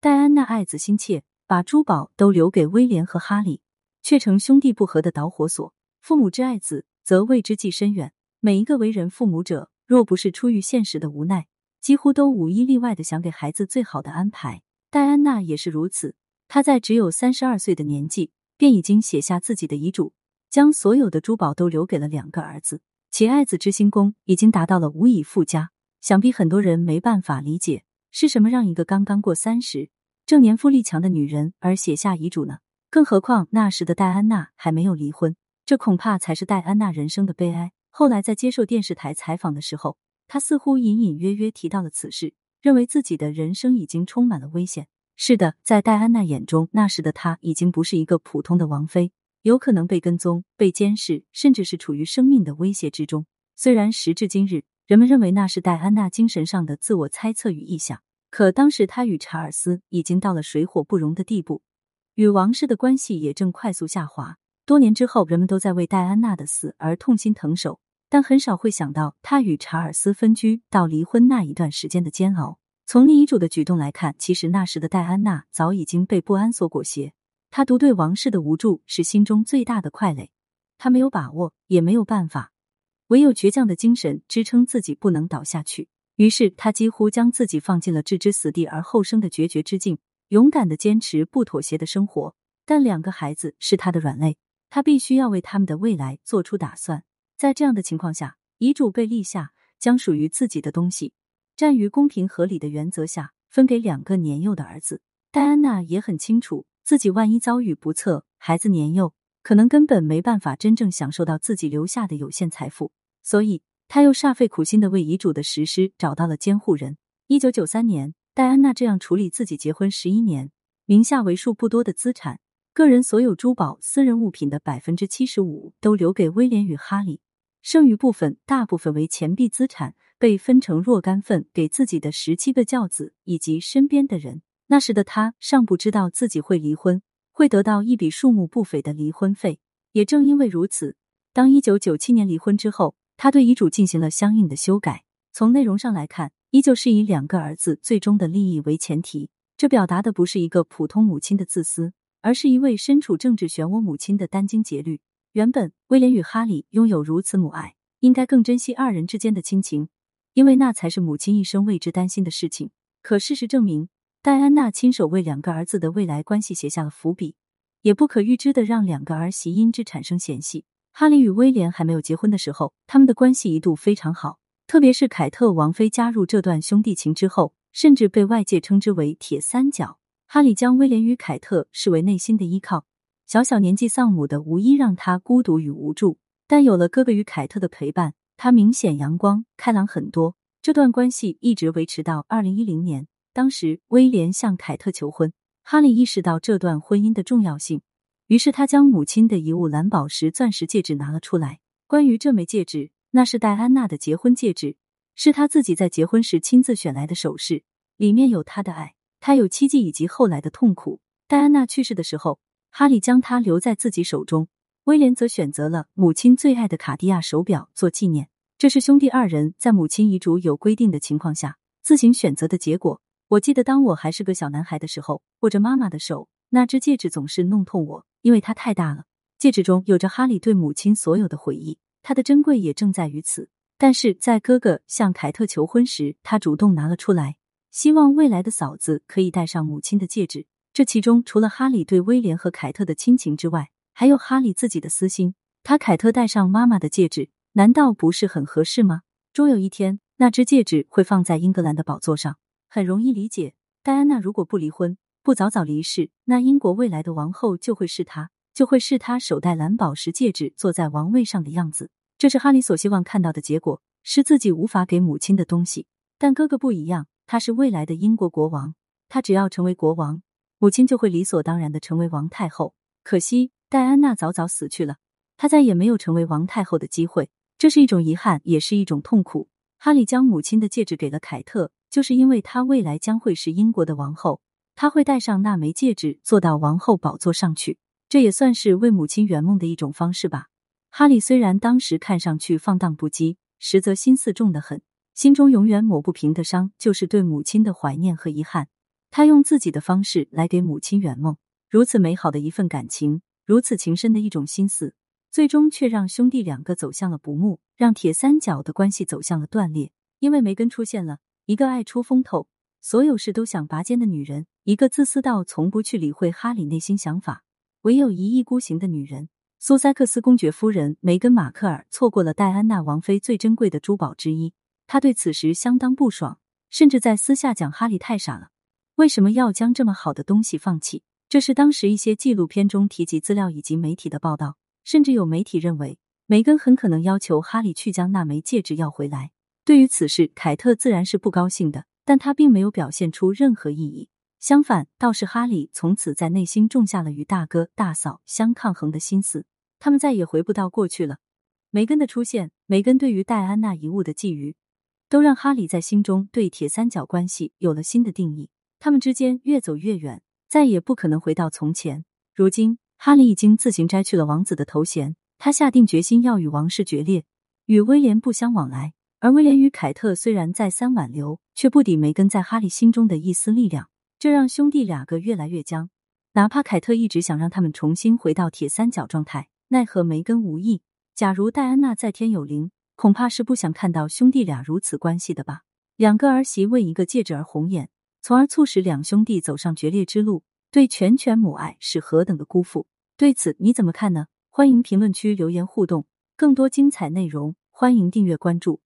戴安娜爱子心切，把珠宝都留给威廉和哈利，却成兄弟不和的导火索。父母之爱子，则为之计深远。每一个为人父母者，若不是出于现实的无奈，几乎都无一例外的想给孩子最好的安排。戴安娜也是如此。她在只有三十二岁的年纪，便已经写下自己的遗嘱，将所有的珠宝都留给了两个儿子。其爱子之心功已经达到了无以复加。想必很多人没办法理解，是什么让一个刚刚过三十、正年富力强的女人而写下遗嘱呢？更何况那时的戴安娜还没有离婚，这恐怕才是戴安娜人生的悲哀。后来在接受电视台采访的时候，她似乎隐隐约约提到了此事，认为自己的人生已经充满了危险。是的，在戴安娜眼中，那时的她已经不是一个普通的王妃，有可能被跟踪、被监视，甚至是处于生命的威胁之中。虽然时至今日，人们认为那是戴安娜精神上的自我猜测与臆想，可当时她与查尔斯已经到了水火不容的地步，与王室的关系也正快速下滑。多年之后，人们都在为戴安娜的死而痛心疼首。但很少会想到，他与查尔斯分居到离婚那一段时间的煎熬。从立遗嘱的举动来看，其实那时的戴安娜早已经被不安所裹挟。她独对王室的无助是心中最大的快累，她没有把握，也没有办法，唯有倔强的精神支撑自己不能倒下去。于是，他几乎将自己放进了置之死地而后生的决绝之境，勇敢的坚持不妥协的生活。但两个孩子是他的软肋，他必须要为他们的未来做出打算。在这样的情况下，遗嘱被立下，将属于自己的东西，站于公平合理的原则下，分给两个年幼的儿子。戴安娜也很清楚，自己万一遭遇不测，孩子年幼，可能根本没办法真正享受到自己留下的有限财富，所以他又煞费苦心的为遗嘱的实施找到了监护人。一九九三年，戴安娜这样处理自己结婚十一年名下为数不多的资产，个人所有珠宝、私人物品的百分之七十五都留给威廉与哈利。剩余部分大部分为钱币资产，被分成若干份给自己的十七个教子以及身边的人。那时的他尚不知道自己会离婚，会得到一笔数目不菲的离婚费。也正因为如此，当一九九七年离婚之后，他对遗嘱进行了相应的修改。从内容上来看，依旧是以两个儿子最终的利益为前提。这表达的不是一个普通母亲的自私，而是一位身处政治漩涡母亲的殚精竭虑。原本威廉与哈利拥有如此母爱，应该更珍惜二人之间的亲情，因为那才是母亲一生为之担心的事情。可事实证明，戴安娜亲手为两个儿子的未来关系写下了伏笔，也不可预知的让两个儿媳因之产生嫌隙。哈利与威廉还没有结婚的时候，他们的关系一度非常好，特别是凯特王妃加入这段兄弟情之后，甚至被外界称之为“铁三角”。哈利将威廉与凯特视为内心的依靠。小小年纪丧母的无疑让他孤独与无助，但有了哥哥与凯特的陪伴，他明显阳光开朗很多。这段关系一直维持到二零一零年，当时威廉向凯特求婚，哈利意识到这段婚姻的重要性，于是他将母亲的遗物蓝宝石钻石戒指拿了出来。关于这枚戒指，那是戴安娜的结婚戒指，是他自己在结婚时亲自选来的首饰，里面有他的爱，他有期冀以及后来的痛苦。戴安娜去世的时候。哈利将它留在自己手中，威廉则选择了母亲最爱的卡地亚手表做纪念。这是兄弟二人在母亲遗嘱有规定的情况下自行选择的结果。我记得当我还是个小男孩的时候，握着妈妈的手，那只戒指总是弄痛我，因为它太大了。戒指中有着哈利对母亲所有的回忆，它的珍贵也正在于此。但是在哥哥向凯特求婚时，他主动拿了出来，希望未来的嫂子可以戴上母亲的戒指。这其中除了哈利对威廉和凯特的亲情之外，还有哈利自己的私心。他凯特戴上妈妈的戒指，难道不是很合适吗？终有一天，那只戒指会放在英格兰的宝座上。很容易理解，戴安娜如果不离婚，不早早离世，那英国未来的王后就会是她，就会是她手戴蓝宝石戒指坐在王位上的样子。这是哈利所希望看到的结果，是自己无法给母亲的东西。但哥哥不一样，他是未来的英国国王，他只要成为国王。母亲就会理所当然的成为王太后。可惜戴安娜早早死去了，她再也没有成为王太后的机会。这是一种遗憾，也是一种痛苦。哈利将母亲的戒指给了凯特，就是因为她未来将会是英国的王后，他会戴上那枚戒指坐到王后宝座上去。这也算是为母亲圆梦的一种方式吧。哈利虽然当时看上去放荡不羁，实则心思重得很，心中永远抹不平的伤就是对母亲的怀念和遗憾。他用自己的方式来给母亲圆梦。如此美好的一份感情，如此情深的一种心思，最终却让兄弟两个走向了不睦，让铁三角的关系走向了断裂。因为梅根出现了一个爱出风头、所有事都想拔尖的女人，一个自私到从不去理会哈里内心想法、唯有一意孤行的女人。苏塞克斯公爵夫人梅根·马克尔错过了戴安娜王妃最珍贵的珠宝之一，她对此时相当不爽，甚至在私下讲哈利太傻了，为什么要将这么好的东西放弃？这是当时一些纪录片中提及资料以及媒体的报道，甚至有媒体认为梅根很可能要求哈利去将那枚戒指要回来。对于此事，凯特自然是不高兴的，但他并没有表现出任何异议。相反，倒是哈利从此在内心种下了与大哥大嫂相抗衡的心思。他们再也回不到过去了。梅根的出现，梅根对于戴安娜遗物的觊觎，都让哈里在心中对铁三角关系有了新的定义。他们之间越走越远，再也不可能回到从前。如今，哈里已经自行摘去了王子的头衔，他下定决心要与王室决裂，与威廉不相往来。而威廉与凯特虽然再三挽留，却不抵梅根在哈利心中的一丝力量。这让兄弟两个越来越僵。哪怕凯特一直想让他们重新回到铁三角状态，奈何梅根无意。假如戴安娜在天有灵，恐怕是不想看到兄弟俩如此关系的吧。两个儿媳为一个戒指而红眼，从而促使两兄弟走上决裂之路，对全权母爱是何等的辜负？对此你怎么看呢？欢迎评论区留言互动。更多精彩内容，欢迎订阅关注。